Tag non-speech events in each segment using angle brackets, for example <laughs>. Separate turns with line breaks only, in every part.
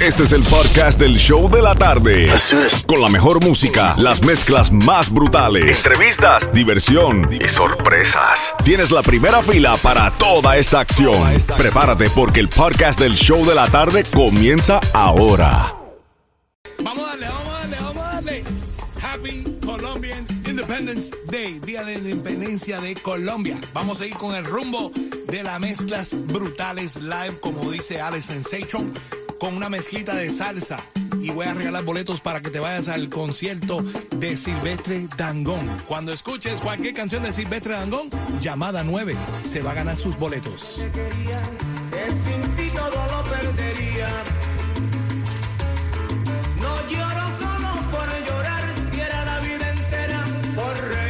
Este es el podcast del show de la tarde. Con la mejor música, las mezclas más brutales, entrevistas, diversión y sorpresas. Tienes la primera fila para toda esta acción. Prepárate porque el podcast del show de la tarde comienza ahora.
Vamos a darle, vamos a darle, vamos a darle. Happy Colombian Independence Day, Día de Independencia de Colombia. Vamos a ir con el rumbo de las mezclas brutales live, como dice Alex Sensation con una mezquita de salsa. Y voy a regalar boletos para que te vayas al concierto de Silvestre Dangón. Cuando escuches cualquier canción de Silvestre Dangón, llamada 9, se va a ganar sus boletos.
No lloro solo por llorar, la vida entera por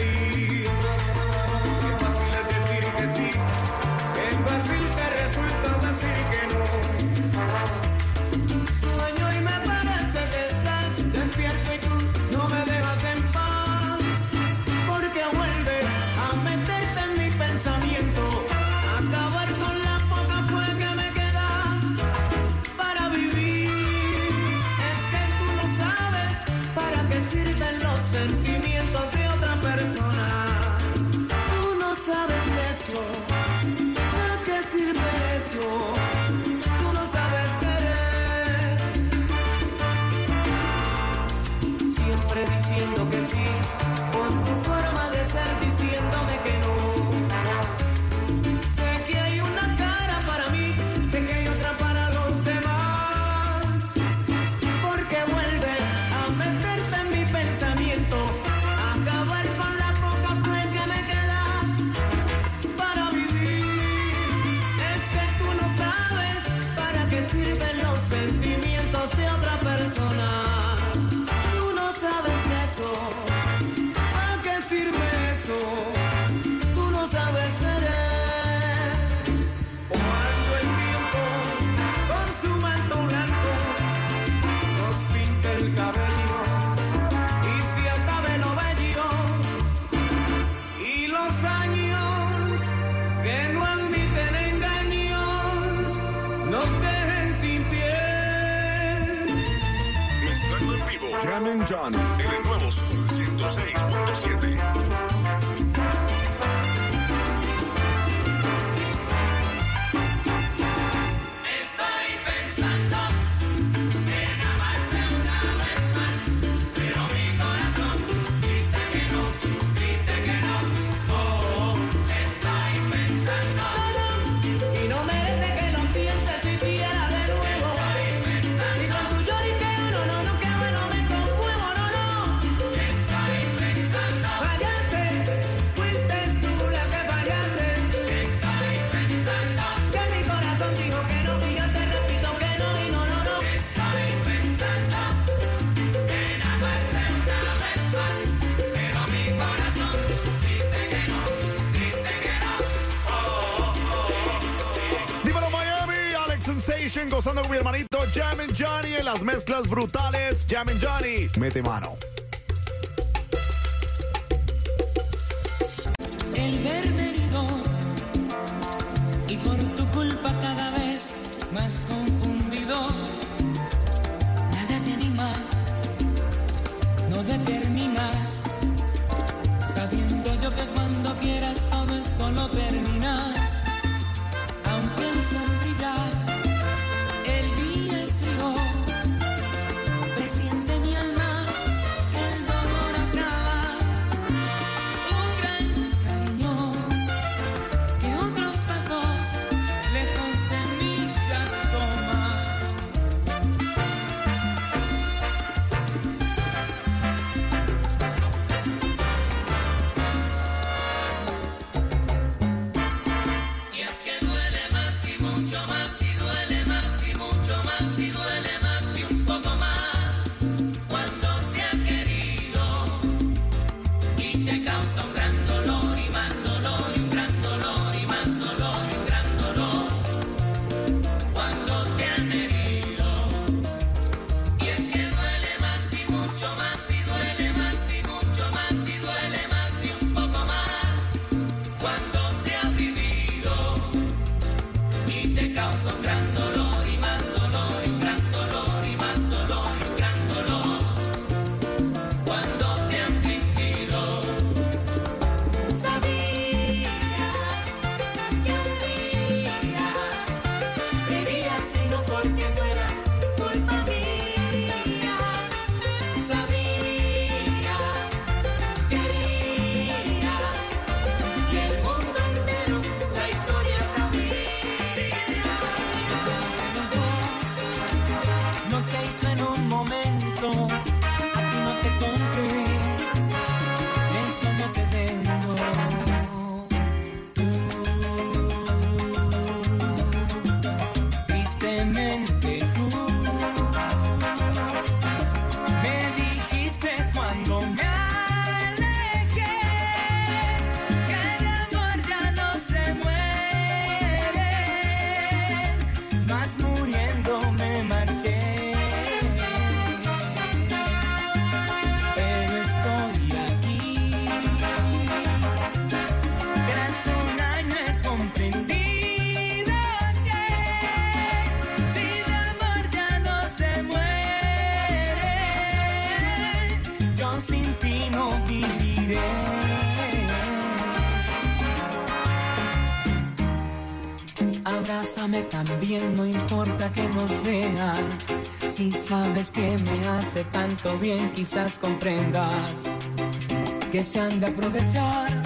gozando con mi hermanito Jam Johnny en las mezclas brutales. Jam Johnny, mete mano.
También, no importa que nos vean. Si sabes que me hace tanto bien, quizás comprendas que se han de aprovechar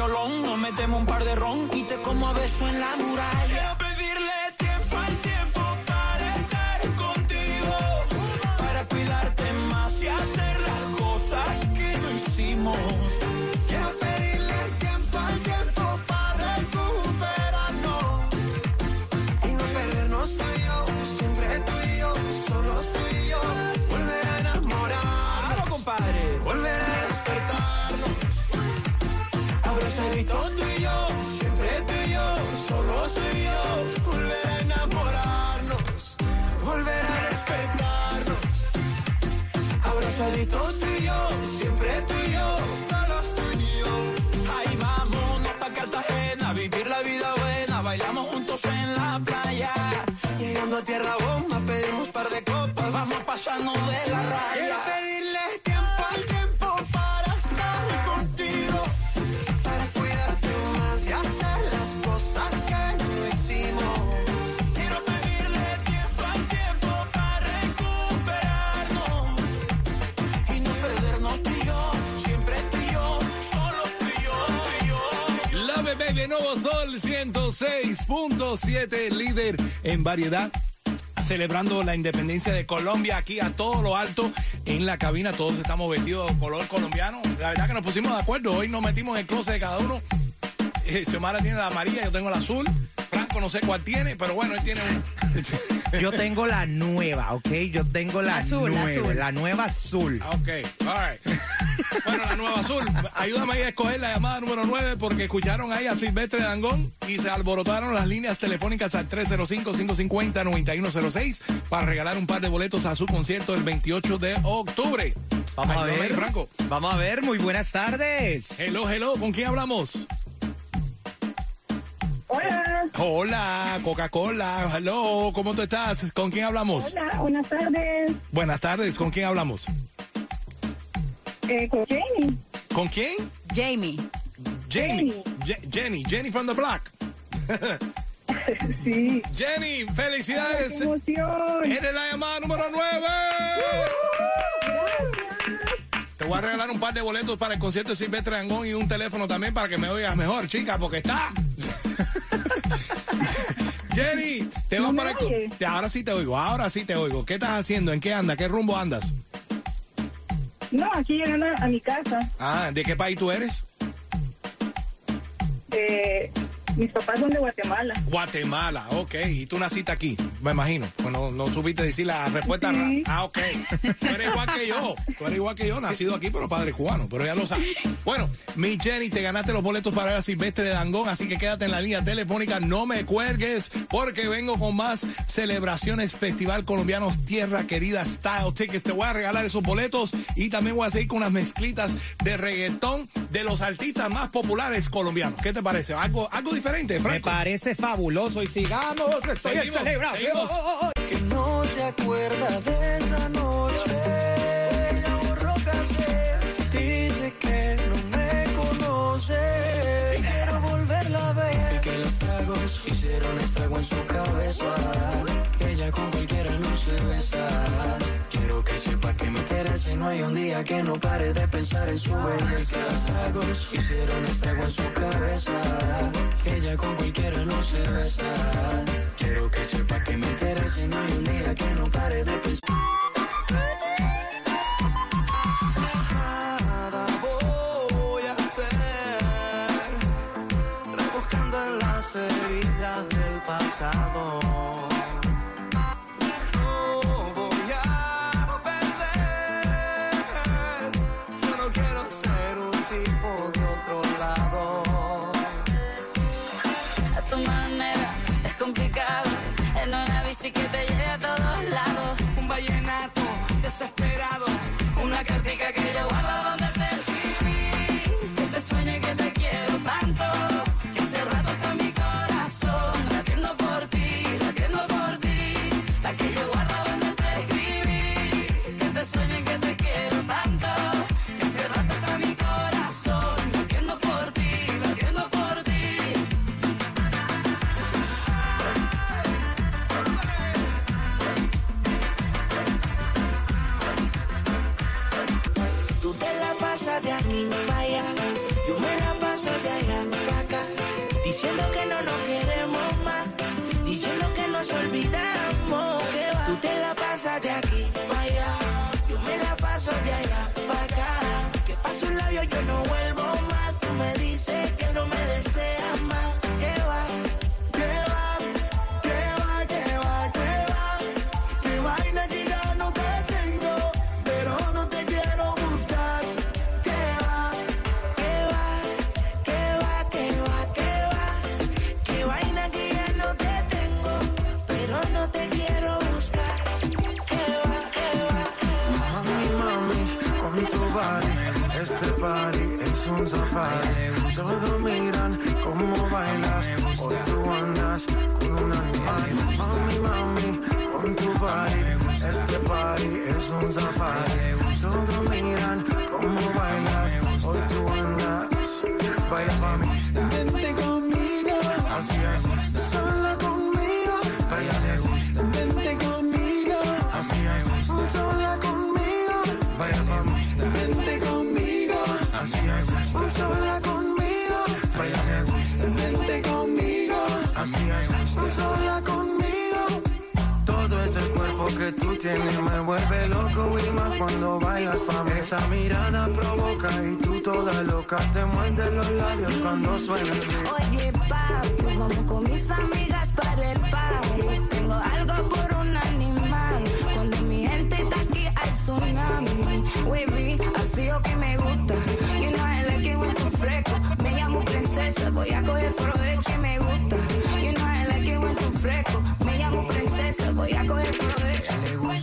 Cholón, nos metemos un par de ron y como a beso en la muralla. Tierra bomba, pedimos par de copas, vamos a pasarnos de la raya. Quiero pedirle tiempo al tiempo para estar contigo para cuidarte más y hacer las cosas que no hicimos. Quiero pedirle tiempo al tiempo para recuperarnos y no perdernos tú y yo, siempre tú y yo, solo tú y yo, tú y yo.
Love Baby, Nuevo Sol 106.7, líder en variedad. Celebrando la independencia de Colombia aquí a todo lo alto en la cabina. Todos estamos vestidos color colombiano. La verdad que nos pusimos de acuerdo. Hoy nos metimos en el closet de cada uno. Eh, Xiomara tiene la amarilla, yo tengo la azul. Frank blanco, no sé cuál tiene, pero bueno, él tiene un.
Yo <laughs> tengo la nueva, ¿ok? Yo tengo la
Azul,
nueva,
azul.
la nueva azul.
Ok, all right. Bueno, la nueva azul. Ayúdame ahí a escoger la llamada número 9 porque escucharon ahí a Silvestre Dangón y se alborotaron las líneas telefónicas al 305-550-9106 para regalar un par de boletos a su concierto el 28 de octubre.
Vamos a ver,
Franco.
Vamos a ver, muy buenas tardes.
Hello, hello, ¿con quién hablamos?
Hola,
Hola, Coca-Cola, hello, ¿cómo tú estás? ¿Con quién hablamos?
hola, buenas tardes.
Buenas tardes, ¿con quién hablamos?
Eh, con Jenny.
¿Con quién?
Jamie.
Jamie. Je- Jenny, Jenny from the block. <laughs>
Sí.
Jenny,
¡Qué
felicidades.
emoción!
Eres la llamada número 9. Te voy a regalar un par de boletos para el concierto de Silvestre Dangón y un teléfono también para que me oigas mejor, chica, porque está. <laughs> Jenny, te vas
¿No me
para el Ahora sí te oigo, ahora sí te oigo. ¿Qué estás haciendo? ¿En qué andas? ¿Qué rumbo andas?
No, aquí llegando a mi casa.
Ah, ¿de qué país tú eres?
Eh, mis papás son de Guatemala.
Guatemala, ok. Y tú naciste aquí, me imagino. Bueno, no supiste decir la respuesta.
Sí.
Ah, ok. Tú eres igual que yo. Tú eres igual que yo, nacido aquí, pero padre cubano. Pero ya lo sabes. Bueno, mi Jenny, te ganaste los boletos para ver a Silvestre de Dangón, así que quédate en la línea telefónica. No me cuelgues, porque vengo con más celebraciones Festival Colombianos Tierra Querida Style Tickets. Te voy a regalar esos boletos y también voy a seguir con unas mezclitas de reggaetón de los artistas más populares colombianos. ¿Qué te parece? Algo, algo diferente,
Me
Franco.
parece fabuloso y sigamos, estoy en celebración.
que no se acuerda de esa noche. Ella borró cassette, dice que no me conoce. Quiero volverla a ver. Y que los tragos hicieron estrago en su cabeza. Ella con cualquiera no se besa. Quiero que sepa que me interesa y no hay un día que no pare de pensar en su belleza. Los tragos hicieron estrago en su cabeza. Ella con cualquiera no se besa. Quiero que sepa que me interesa y no hay un día que no pare de pensar.
Tienes me vuelve loco y más cuando bailas pa' mí. Esa mirada provoca y tú toda loca te muerde los labios cuando suena el.
Oye, papi, vamos con mis amigas del party.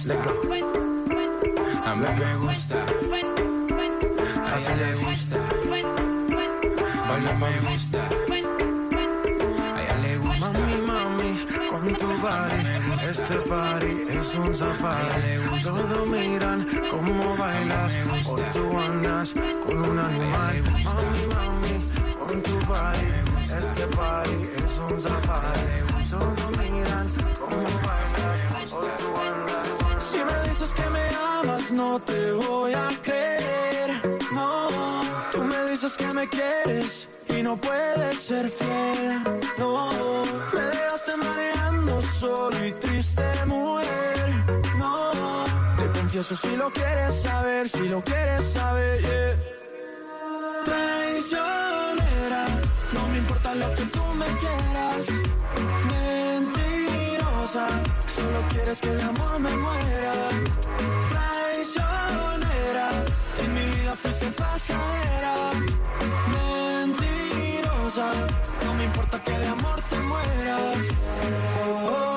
Le gusta. A mí me gusta. A ella le gusta. Baila me gusta. A ella le gusta. Mami, mami, con tu body. Este party es un safari. Todos miran cómo bailas. Hoy tú andas con un animal. Mami, mami, con tu body. Este party es un safari. Todos miran cómo bailas. Hoy tú andas. Dices que me amas, no te voy a creer. No, tú me dices que me quieres y no puedes ser fiel. No, me dejaste mareando solo y triste, mujer. No, te confieso si lo quieres saber, si lo quieres saber. yeah. Traicionera, no me importa lo que tú me quieras. Solo quieres que de amor me muera. Traicionera, en mi vida fuiste pasajera. Mentirosa, no me importa que de amor te mueras. Oh.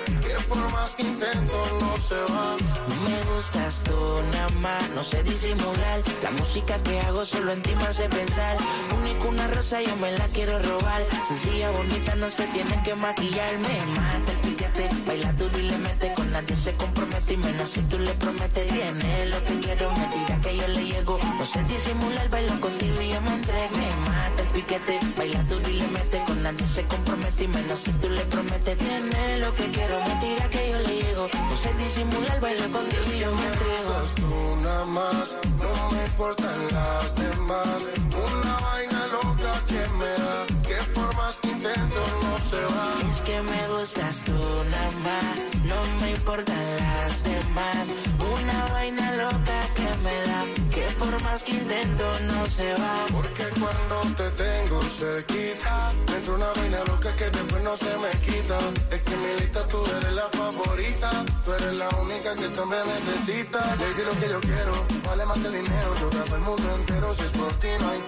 por más que intento no se va.
Me gustas tú nada más, no sé disimular. La música que hago solo en ti me hace pensar. Único una rosa, yo me la quiero robar. Sencilla, bonita, no se tiene que maquillar. Me mata el piquete, baila duro y le mete. Nadie se compromete y menos si tú le prometes. Tiene lo que quiero, me tira que yo le llego. No sé disimular, bailo contigo y yo me entrego. Me mata el piquete, baila duro y le mete. Con nadie se compromete y menos si tú le prometes. Tiene lo que quiero, me tira que yo le llego. No sé disimular, bailo contigo y yo me entrego.
tú nada más, no me importan las demás. Una vaina loca que me da, por más que intento no se va.
Es que me gustas tú nada más, no me importan las demás. Una vaina loca que me da, que por más que intento no se va.
Porque cuando te tengo cerquita, me entra una vaina loca que después no se me quita. Es que en mi lista tú eres la favorita, tú eres la única que este hombre necesita. Baby, lo que yo quiero, vale más que el dinero. Yo el mundo entero, si es por ti no hay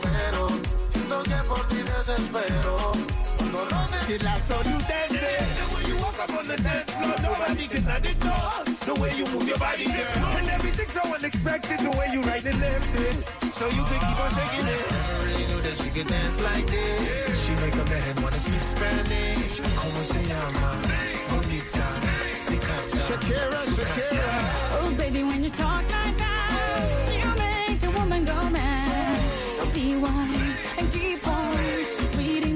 pero. Siento que por ti desespero. Cuando no te
That's how you dance it. The way you walk up on the dance floor, nobody can ignore the way you move your body, girl. And everything's so unexpected, the way you right and left it. So you can keep on shaking it.
Never really knew that she could dance like this. She make a man wanna speak Spanish. Como se llama? Bonita. Picasa.
Shakira, Shakira.
Oh, baby, when you talk like that, you make a woman go mad. So be wise and keep on reading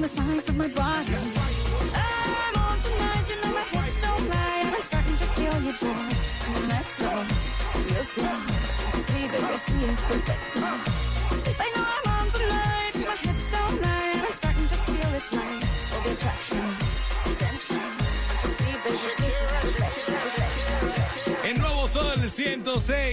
the signs of my body. I'm on tonight, you know my hips don't lie, and I'm starting to feel you, boy. Let's go, real slow. To see the rest is perfect. I know I'm on tonight, my hips don't lie, and I'm starting to feel it's right. All attraction,
Nuevo Sol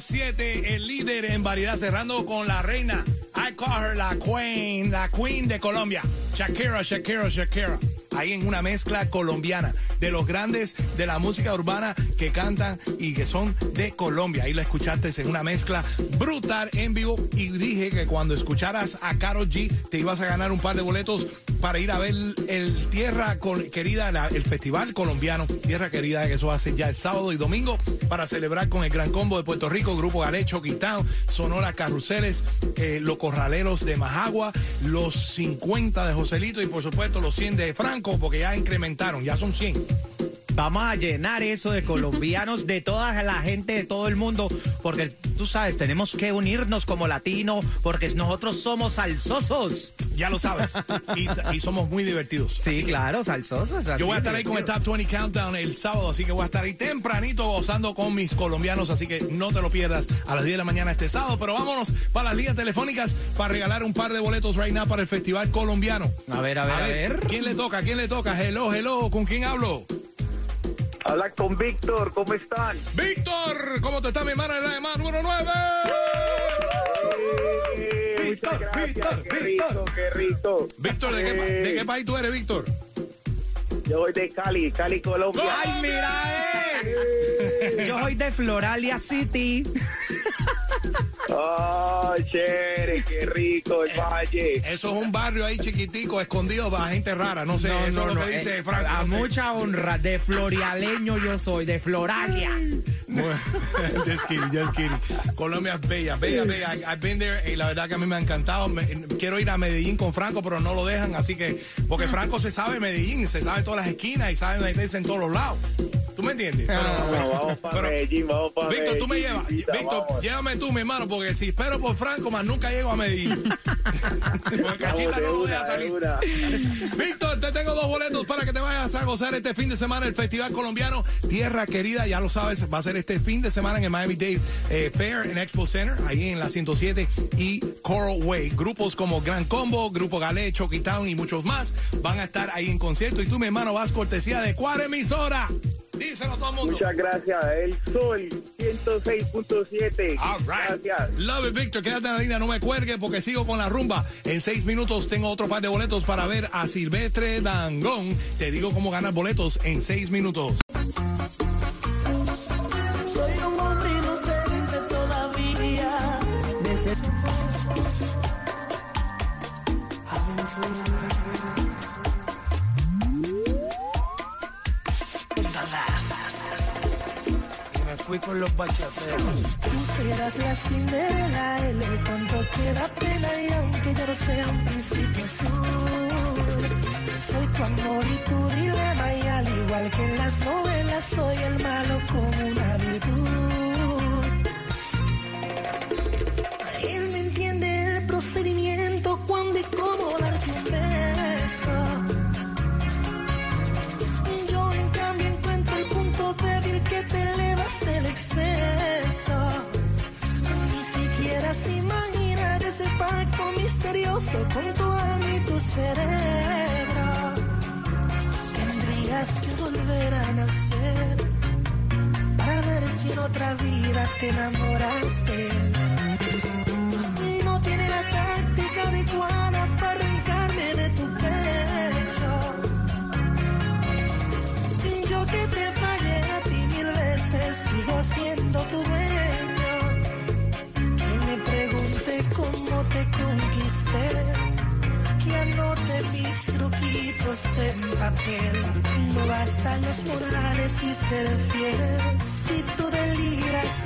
106.7, el líder en variedad, cerrando con la reina. I call her la queen, la queen de Colombia. Shakira, Shakira, Shakira. Ahí en una mezcla colombiana de los grandes de la música urbana que cantan y que son de Colombia. Ahí lo escuchaste en una mezcla brutal en vivo y dije que cuando escucharas a Karol G te ibas a ganar un par de boletos para ir a ver el Tierra Querida, la- el Festival Colombiano Tierra Querida, que eso hace ya el sábado y domingo para celebrar con el Gran Combo de Puerto Rico, Grupo Galecho, Quitao, Sonora Carruseles, eh, Los Corraleros de Majagua, los 50 de Joselito y por supuesto los 100 de Franco, porque ya incrementaron, ya son 100.
Vamos a llenar eso de colombianos, de toda la gente, de todo el mundo, porque tú sabes, tenemos que unirnos como latinos, porque nosotros somos salsosos.
Ya lo sabes. Y, y somos muy divertidos.
Sí, claro, salsosos.
Yo voy a estar ahí con el. Top 20 Countdown el sábado, así que voy a estar ahí tempranito gozando con mis colombianos, así que no te lo pierdas a las 10 de la mañana este sábado. Pero vámonos para las líneas telefónicas para regalar un par de boletos right now para el Festival Colombiano.
A ver, a ver, a ver.
¿Quién le toca? ¿Quién le toca? Hello, hello, ¿con quién hablo?
Habla con Víctor, ¿cómo están?
Víctor, ¿cómo te está mi hermano en la llamada número 9?
Muchas gracias, qué rico, qué rico.
Víctor, ¿de qué, de qué país tú eres, Víctor?
Yo soy de Cali, Cali, Colombia.
¡Ay, mira, eh! Yo soy de Floralia City.
¡Oh, chévere, qué rico el valle!
Eso es un barrio ahí chiquitico, escondido para gente rara, no sé,
No,
eso
no,
es lo
no,
que dice
eh,
Franco.
A
no sé.
mucha honra, de florialeño yo soy, de Floralia.
Bueno, <laughs> just kidding, just kidding. Colombia es bella, bella, bella. I- I've been there y la verdad que a mí me ha encantado. Me- quiero ir a Medellín con Franco, pero no lo dejan, así que, porque Franco se sabe Medellín, se sabe todas las esquinas y sabe la iglesia en todos los lados. ¿Tú me entiendes? Pero,
Bueno, vamos para
pero-
Medellín, vamos para
Víctor, tú me llevas. Víctor,
vamos.
llévame tú, mi hermano, porque si espero por Franco, más nunca llego a Medellín. <laughs> porque Cachita no lo deja salir. <laughs> Víctor, te tengo dos boletos para que te vayas a gozar este fin de semana el Festival Colombiano Tierra Querida. Ya lo sabes, va a ser este fin de semana en el Miami Dade eh, Fair en Expo Center, ahí en la 107 y Coral Way. Grupos como Gran Combo, Grupo Galé, Chucky Town y muchos más van a estar ahí en concierto. Y tú, mi hermano, vas cortesía de cuál emisora. Díselo a todo el mundo.
Muchas gracias. El Sol 106.7.
All right.
Gracias.
Love it, Víctor. Quédate en la línea, no me cuelgue porque sigo con la rumba. En seis minutos tengo otro par de boletos para ver a Silvestre Dangón. Te digo cómo ganar boletos en seis minutos.
Fui con los bachateros.
Tú serás la Cinderela, él es cuanto que da pena y aunque ya no sea un principio azul. Soy tu amor y tu dilema y al igual que en las novelas soy el malo con una virtud. Te enamoraste. No tiene la táctica adecuada para arrancarme de tu pecho. Yo que te fallé a ti mil veces, sigo siendo tu dueño. Que me pregunte cómo te conquisté, que anote mis truquitos en papel. No bastan los morales y ser fiel. Si tú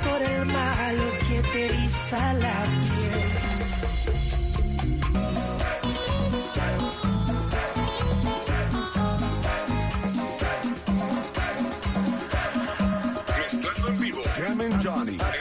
por el malo que te eriza la piel.
Johnny.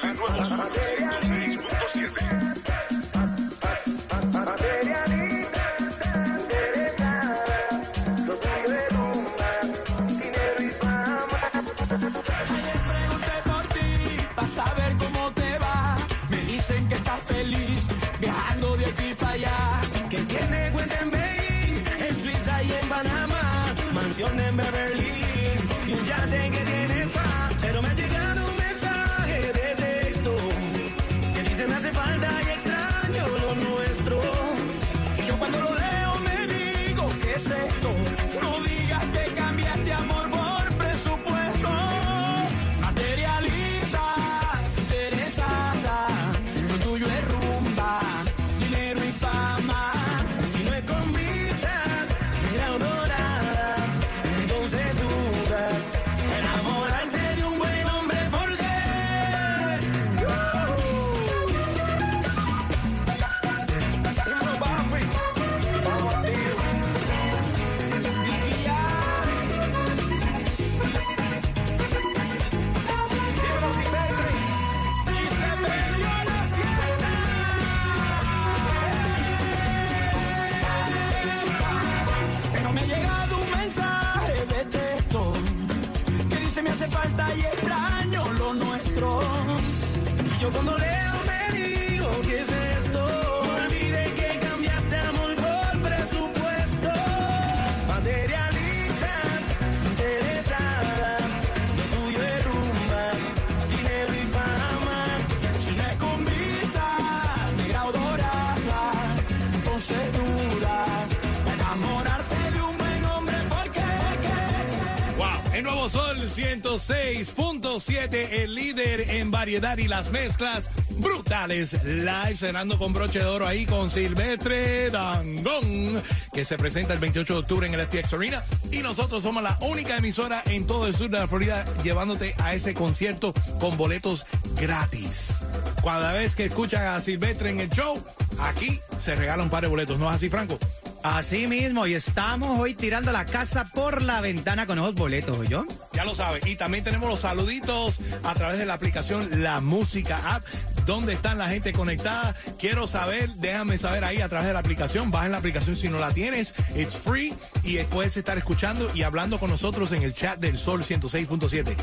106.7, el líder en variedad y las mezclas brutales. Live cenando con broche de oro ahí con Silvestre Dangón, que se presenta el 28 de octubre en el FTX Arena. Y nosotros somos la única emisora en todo el sur de la Florida llevándote a ese concierto con boletos gratis. Cada vez que escuchan a Silvestre en el show, aquí se regala un par de boletos. ¿No es así, Franco?
Así mismo, y estamos hoy tirando la casa por la ventana con esos boletos, ¿yo?
Ya lo sabes. Y también tenemos los saluditos a través de la aplicación La Música App. ¿Dónde están la gente conectada? Quiero saber, déjame saber ahí a través de la aplicación. Baja en la aplicación si no la tienes. It's free y puedes estar escuchando y hablando con nosotros en el chat del Sol 106.7.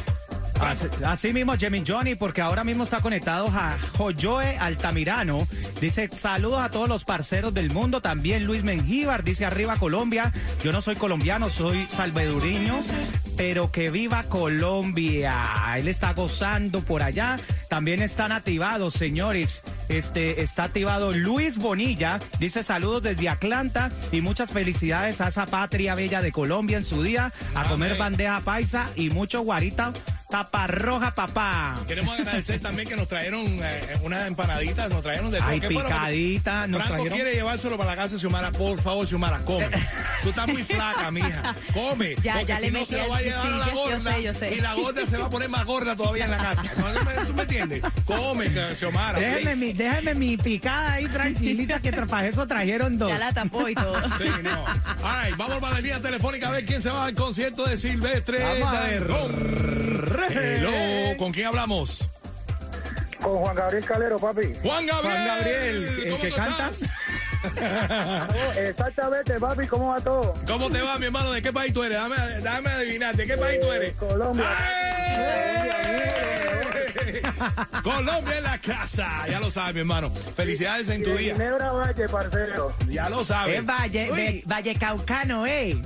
Así, así mismo, Jimmy Johnny, porque ahora mismo está conectado a Joyoe Altamirano. Dice, saludos a todos los parceros del mundo. También Luis Mengíbar dice, arriba Colombia. Yo no soy colombiano, soy salvadoreño, pero que viva Colombia. Él está gozando por allá. También están activados, señores. Este, está activado Luis Bonilla, dice saludos desde Atlanta y muchas felicidades a esa patria bella de Colombia en su día, a comer bandeja paisa y mucho guarita taparroja, papá.
Queremos agradecer también que nos trajeron eh, unas empanaditas, nos trajeron de todo.
Ay,
¿Qué fue lo que-
picadita, nos
Franco
trajeron-
quiere llevárselo para la casa Xiomara. Por favor, Xiomara, come. Tú estás muy flaca, mija. Come. <laughs>
Ya,
porque
ya
si
le
no se lo va a llevar
sí,
a la
yo
gorda.
sé, yo sé.
Y la gorda se va a poner más gorda todavía en la casa. ¿No me- ¿Tú me entiendes? Come, Xiomara.
Déjeme mi, déjeme mi picada ahí tranquilita que para eso trajeron dos.
Ya la tapó y todo. <laughs>
Sí, no. Ay, vamos para la línea telefónica a ver quién se va al concierto de Silvestre.
Vamos a ver.
Hello, ¿con quién hablamos?
Con Juan Gabriel Calero, papi.
Juan Gabriel.
Juan Gabriel, el
¿Cómo
que cantas. <laughs>
Oh, exactamente, papi, ¿cómo va todo?
¿Cómo te va, mi hermano? ¿De qué país tú eres? Dame, dame adivinar. ¿De qué país tú eres?
Colombia.
¡Ay! Colombia en la casa. Ya lo sabes, mi hermano. Felicidades en tu día.
Ginebra Valle, parcero.
Ya lo sabes.
Es Valle,
Uy.
Ve- Valle Caucano, eh.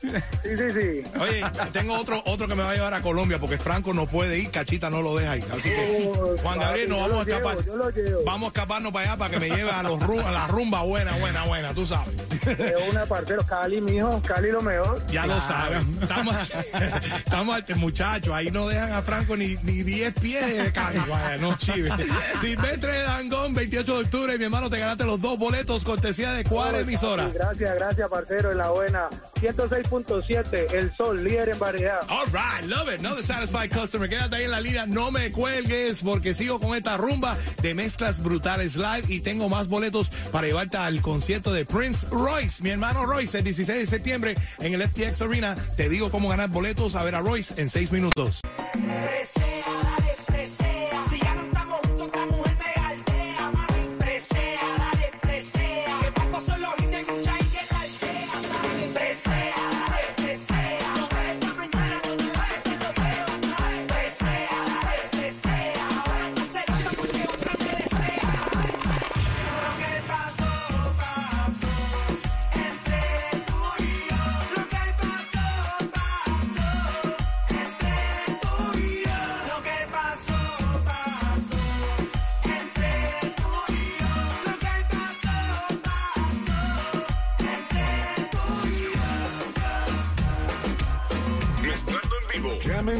Sí, sí, sí.
Oye, tengo otro otro que me va a llevar a Colombia porque Franco no puede ir, Cachita no lo deja ir. Así que, Juan Gabriel, nos vamos a escapar. Vamos a escaparnos para allá para que me lleve a, los a la rumba buena, buena, buena, tú sabes.
De una, parcero. Cali, mijo. Cali lo mejor.
Ya lo sabes. Estamos, estamos muchachos, ahí no dejan a Franco ni, ni 10 pies de. Vaya, no chive. Silvestre Dangón, 28 de octubre, mi hermano, te ganaste los dos boletos, cortesía de cuál emisora.
Sí, gracias, gracias, parcero. En la buena. 106.7, El Sol, líder en variedad.
All right, love it. No the satisfied customer. Quédate ahí en la línea. No me cuelgues porque sigo con esta rumba de mezclas brutales live y tengo más boletos para llevarte al concierto de Prince Royce. Mi hermano Royce, el 16 de septiembre en el FTX Arena. Te digo cómo ganar boletos a ver a Royce en 6 minutos.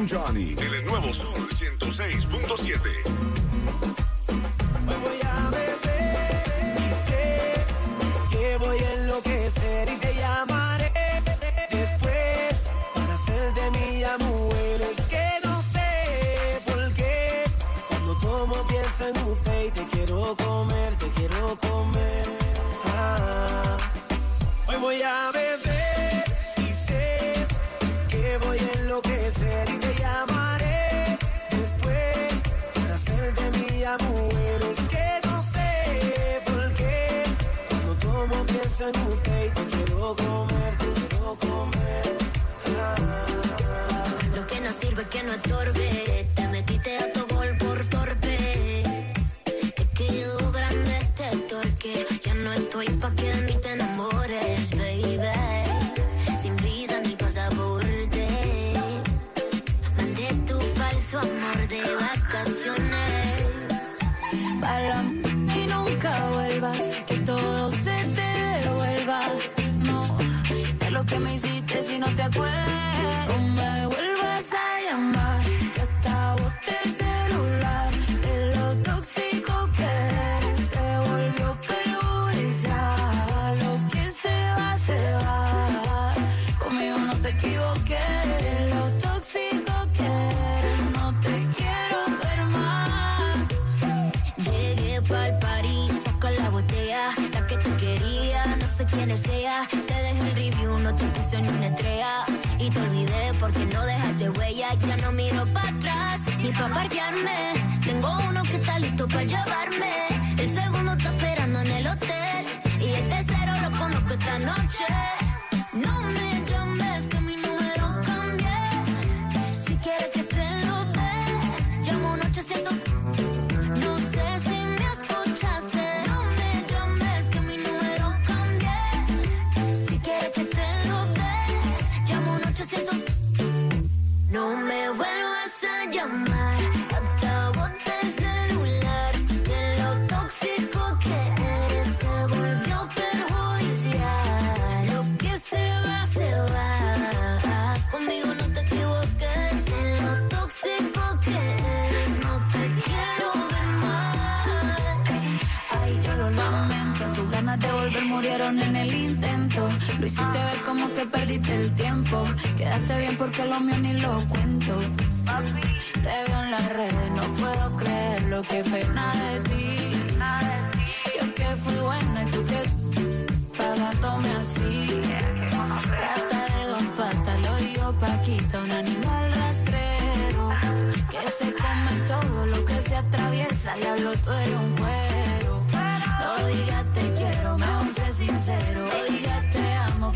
Johnny. El nuevo Sol 106.7.
lo que
me hiciste si no te acuerdas.
Parquearme. Tengo uno que está listo para llevarme.
Murieron en el intento. Lo hiciste ver como que perdiste el tiempo. Quedaste bien porque lo mío ni lo cuento. Te veo en las redes, no puedo creer lo que pena de ti. Yo que fui buena y tú que pagándome así. Rata de dos patas, lo digo Paquita, un animal rastrero. Que se come todo lo que se atraviesa. Diablo, tú eres un cuero. No digas te quiero, mejor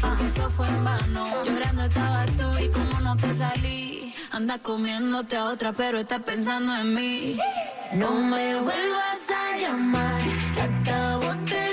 porque eso fue en vano. Llorando estabas tú y como no te salí. Anda comiéndote a otra, pero estás pensando en mí.
No me vuelvas a llamar, hasta bote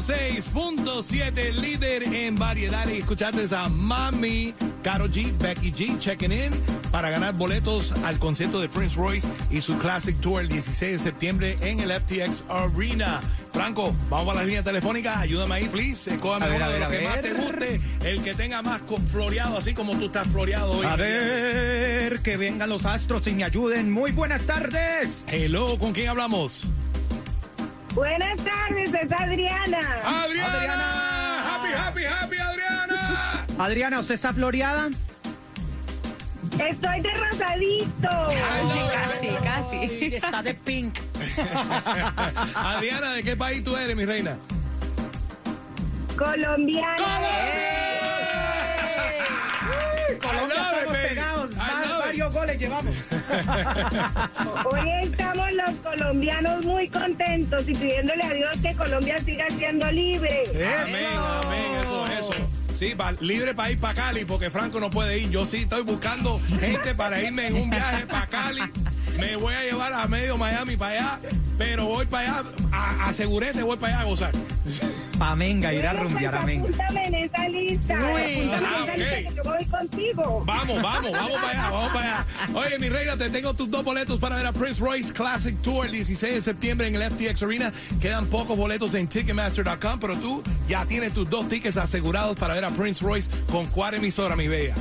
106.7, líder en variedad. Y escuchaste a Mami, Caro G, Becky G, checking in para ganar boletos al concierto de Prince Royce y su Classic Tour el 16 de septiembre en el FTX Arena. Franco, vamos a la línea telefónica. Ayúdame ahí, please. Escójame
A ver,
uno de los que más te guste. El que tenga más floreado, así como tú estás floreado hoy.
A ver, que vengan los astros y me ayuden. Muy buenas tardes.
Hello, ¿con quién hablamos?
Buenas tardes, es Adriana.
Adriana. Happy, happy, happy, Adriana.
Adriana, ¿usted está floreada?
Estoy de rosadito.
casi, casi. Está de pink. <laughs>
Adriana, ¿de qué país tú eres, mi reina?
Colombiana.
Colombia llevamos. <laughs>
Hoy estamos los colombianos muy contentos y pidiéndole a Dios que Colombia siga siendo libre.
Amén, amén, eso, eso. Sí, pa- libre para ir para Cali, porque Franco no puede ir. Yo sí estoy buscando gente para irme en un viaje para Cali. Me voy a llevar a medio Miami para allá, pero voy para allá, a- aseguré te voy para allá a gozar.
Pa' Menga, ir a rumbear a Menga.
apúntame en esa lista.
Uy.
Apúntame en
Ah,
esa lista que yo voy contigo.
Vamos, vamos, vamos para allá, vamos para allá. Oye, mi reina, te tengo tus dos boletos para ver a Prince Royce Classic Tour el 16 de septiembre en el FTX Arena. Quedan pocos boletos en Ticketmaster.com, pero tú ya tienes tus dos tickets asegurados para ver a Prince Royce con cuál emisora, mi bella.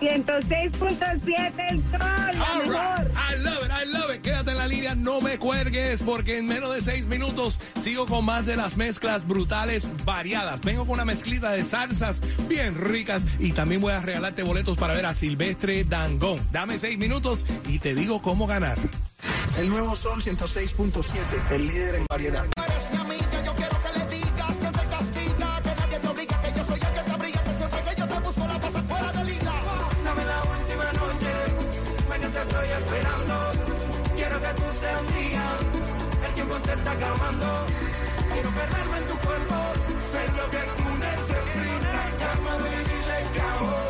106.7 el sol, la mejor.
I love it, I love it. Quédate en la línea, no me cuelgues, porque en menos de seis minutos sigo con más de las mezclas brutales variadas. Vengo con una mezclita de salsas bien ricas y también voy a regalarte boletos para ver a Silvestre Dangón. Dame seis minutos y te digo cómo ganar.
El nuevo Sol 106.7, el líder en variedad.
está acabando. Quiero perderme en tu cuerpo, sé lo que tú necesitas. Llámame y dile que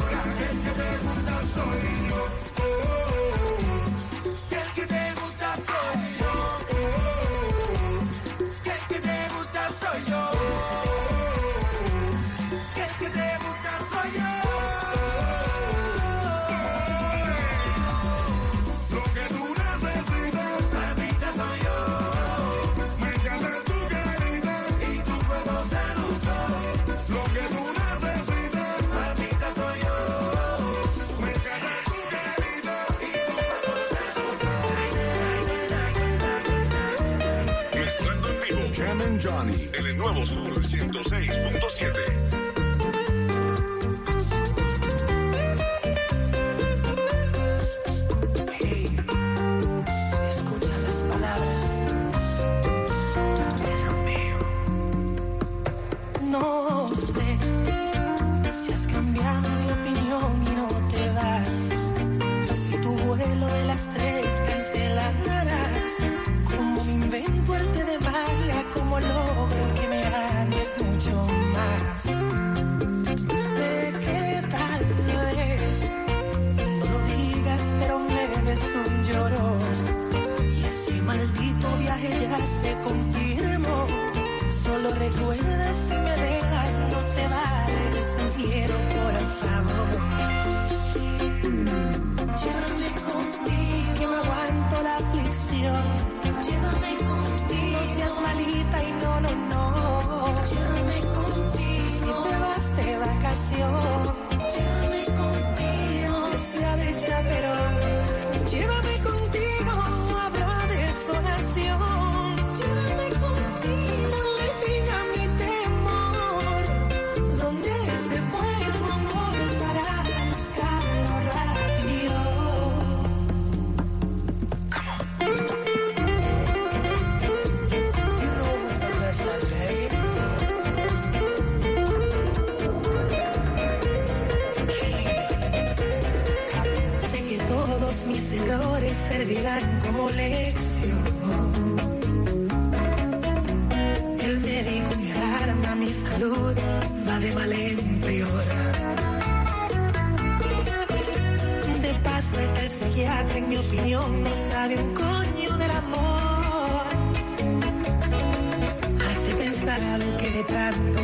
Somos 106.3.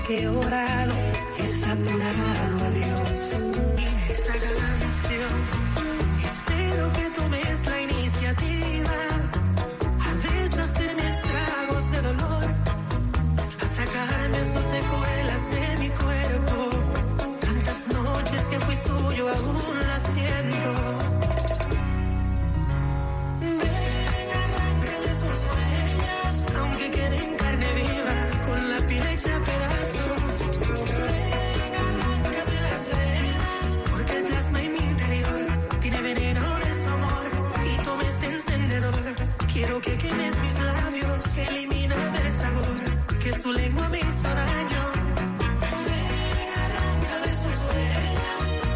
que
he orado, he saturado a Dios. elimíname el sabor, porque su lengua me hizo daño.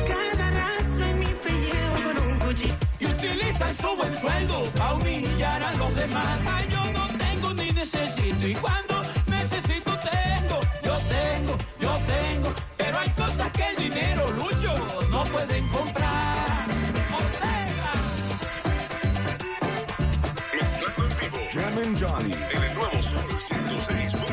Cada rastro en mi pellejo con un cuchillo.
Y utilizan su buen sueldo para humillar a los demás. Yo no tengo ni necesito, y cuando necesito tengo, yo tengo, yo tengo. Pero hay cosas que el dinero, Lucho, no pueden comprar. Carmen
Gianni en el nuevo Sol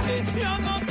que lo
ataje. Yo no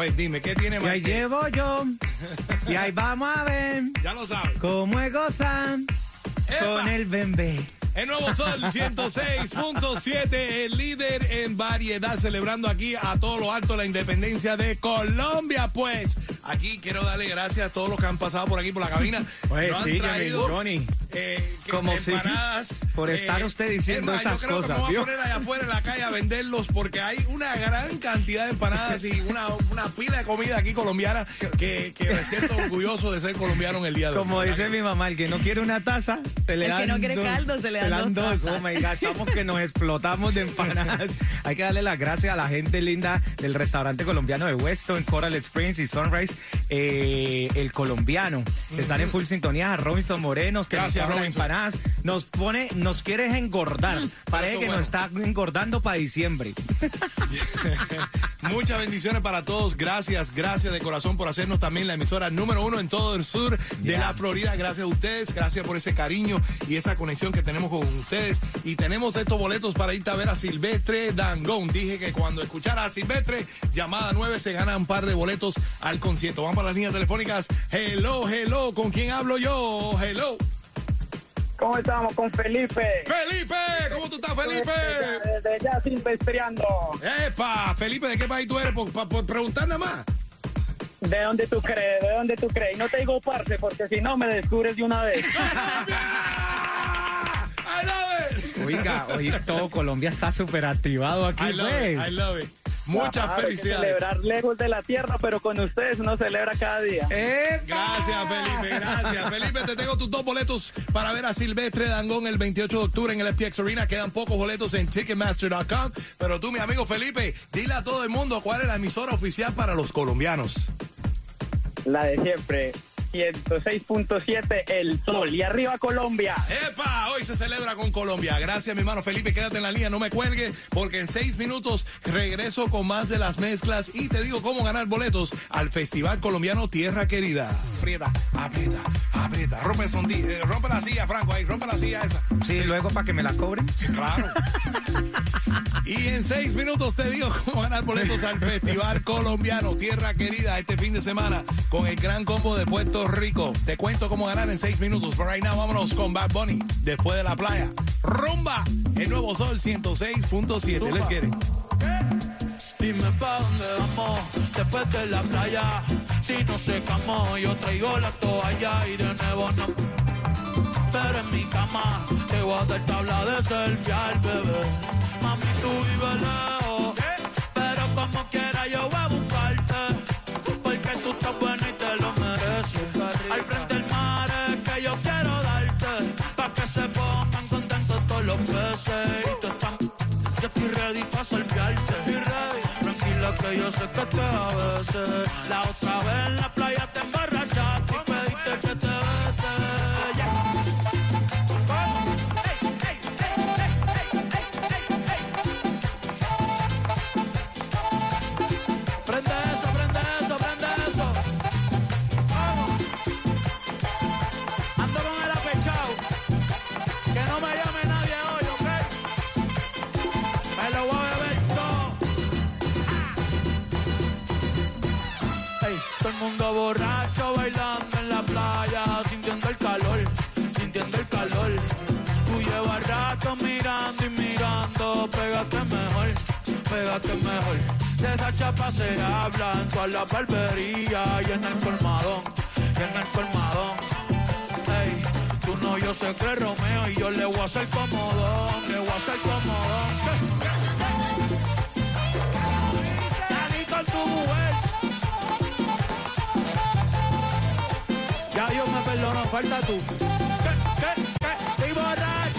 ver,
dime, ¿qué tiene
Y ahí
Maite?
llevo yo. Y ahí vamos a ver <laughs>
Ya lo sabes.
cómo es gozan con el bebé.
El nuevo Sol <laughs> 106.7, el líder en variedad, celebrando aquí a todo lo alto la independencia de Colombia. Pues aquí quiero darle gracias a todos los que han pasado por aquí por la cabina.
Oye,
Nos han
sí,
traído,
Johnny.
Eh, que-
Como si
empanadas.
por estar usted diciendo
es más,
esas
yo creo
cosas,
Que me voy
¿vio?
a poner allá afuera en la calle a venderlos porque hay una gran cantidad de empanadas y una, una pila de comida aquí colombiana que, que me siento orgulloso de ser colombiano en el día de hoy.
Como dice mi mamá, el que no quiere una taza, te le
El que
dan
no quiere
dos.
caldo, se le dan dos
Oh
tazas.
my God, estamos que nos explotamos de empanadas. <laughs> Hay que darle las gracias a la gente linda del restaurante colombiano de Weston, Coral Springs y Sunrise, eh, el colombiano. que Están en full sintonía a Robinson Morenos, que
Gracias,
las
Robinson.
empanadas. Nos pone, nos quiere engordar. Parece
eso
que
bueno.
nos está engordando para diciembre. <laughs>
Muchas bendiciones para todos. Gracias, gracias de corazón por hacernos también la emisora número uno en todo el sur de la Florida. Gracias a ustedes, gracias por ese cariño y esa conexión que tenemos con ustedes. Y tenemos estos boletos para irte a ver a Silvestre Dangón. Dije que cuando escuchara a Silvestre, llamada 9 se gana un par de boletos al concierto. Vamos para las líneas telefónicas. Hello, hello, ¿con quién hablo yo? Hello.
¿Cómo estamos con Felipe?
Felipe, ¿cómo tú estás, Felipe?
Desde ya silvestreando.
Epa, Felipe, ¿de qué país tú eres? Por, por- por preguntar nada más.
¿De dónde tú crees? ¿De dónde tú crees? Y no te digo parce, porque si no me descubres de una vez. <laughs> <laughs>
I love it.
Oiga, hoy todo Colombia está súper activado aquí,
I love
pues.
it, I love it. Muchas
Claro, hay que
felicidades.
celebrar lejos de la tierra, pero con ustedes uno celebra cada día.
Gracias, Felipe, gracias. Felipe, te tengo tus dos boletos para ver a Silvestre Dangón el 28 de octubre en el FTX Arena. Quedan pocos boletos en Ticketmaster.com. Pero tú, mi amigo Felipe, dile a todo el mundo cuál es la emisora oficial para los colombianos.
La de siempre. 106.7 El Sol. Y arriba Colombia.
¡Epa! Hoy se celebra con Colombia. Gracias, mi hermano Felipe. Quédate en la línea, no me cuelgue, porque en seis minutos regreso con más de las mezclas y te digo cómo ganar boletos al Festival Colombiano Tierra Querida. Aprieta, aprieta, aprieta. Rompe, eh, rompe la silla, Franco, ahí, rompe la silla esa.
Sí, luego para que me la cobren.
Sí, claro. Y en seis minutos te digo cómo ganar boletos al Festival Colombiano Tierra Querida este fin de semana con el gran combo de Puerto Rico. Te cuento cómo ganar en seis minutos. Pero right now vámonos con Bad Bunny después de la playa. Rumba, el nuevo sol 106.7. Les quiere.
Dime pa' dónde vamos después de la playa. Si no secamos, yo traigo la toalla y de nuevo no. Pero en mi cama te voy a hacer tabla de selfie al bebé. Mami, tú vives lejos,
ready pa' ready. Tranquila que yo sé que te a veces. La otra vez en la playa pégate mejor. De esa chapa se habla en toda la barbería y en el colmadón, y en el colmadón. Ey, tú no, yo sé que Romeo y yo le voy a hacer comodón, le voy a hacer comodón. Salí con tu mujer. Ya Dios me perdonó, falta tú. ¿Qué, qué, qué? Estoy borracho,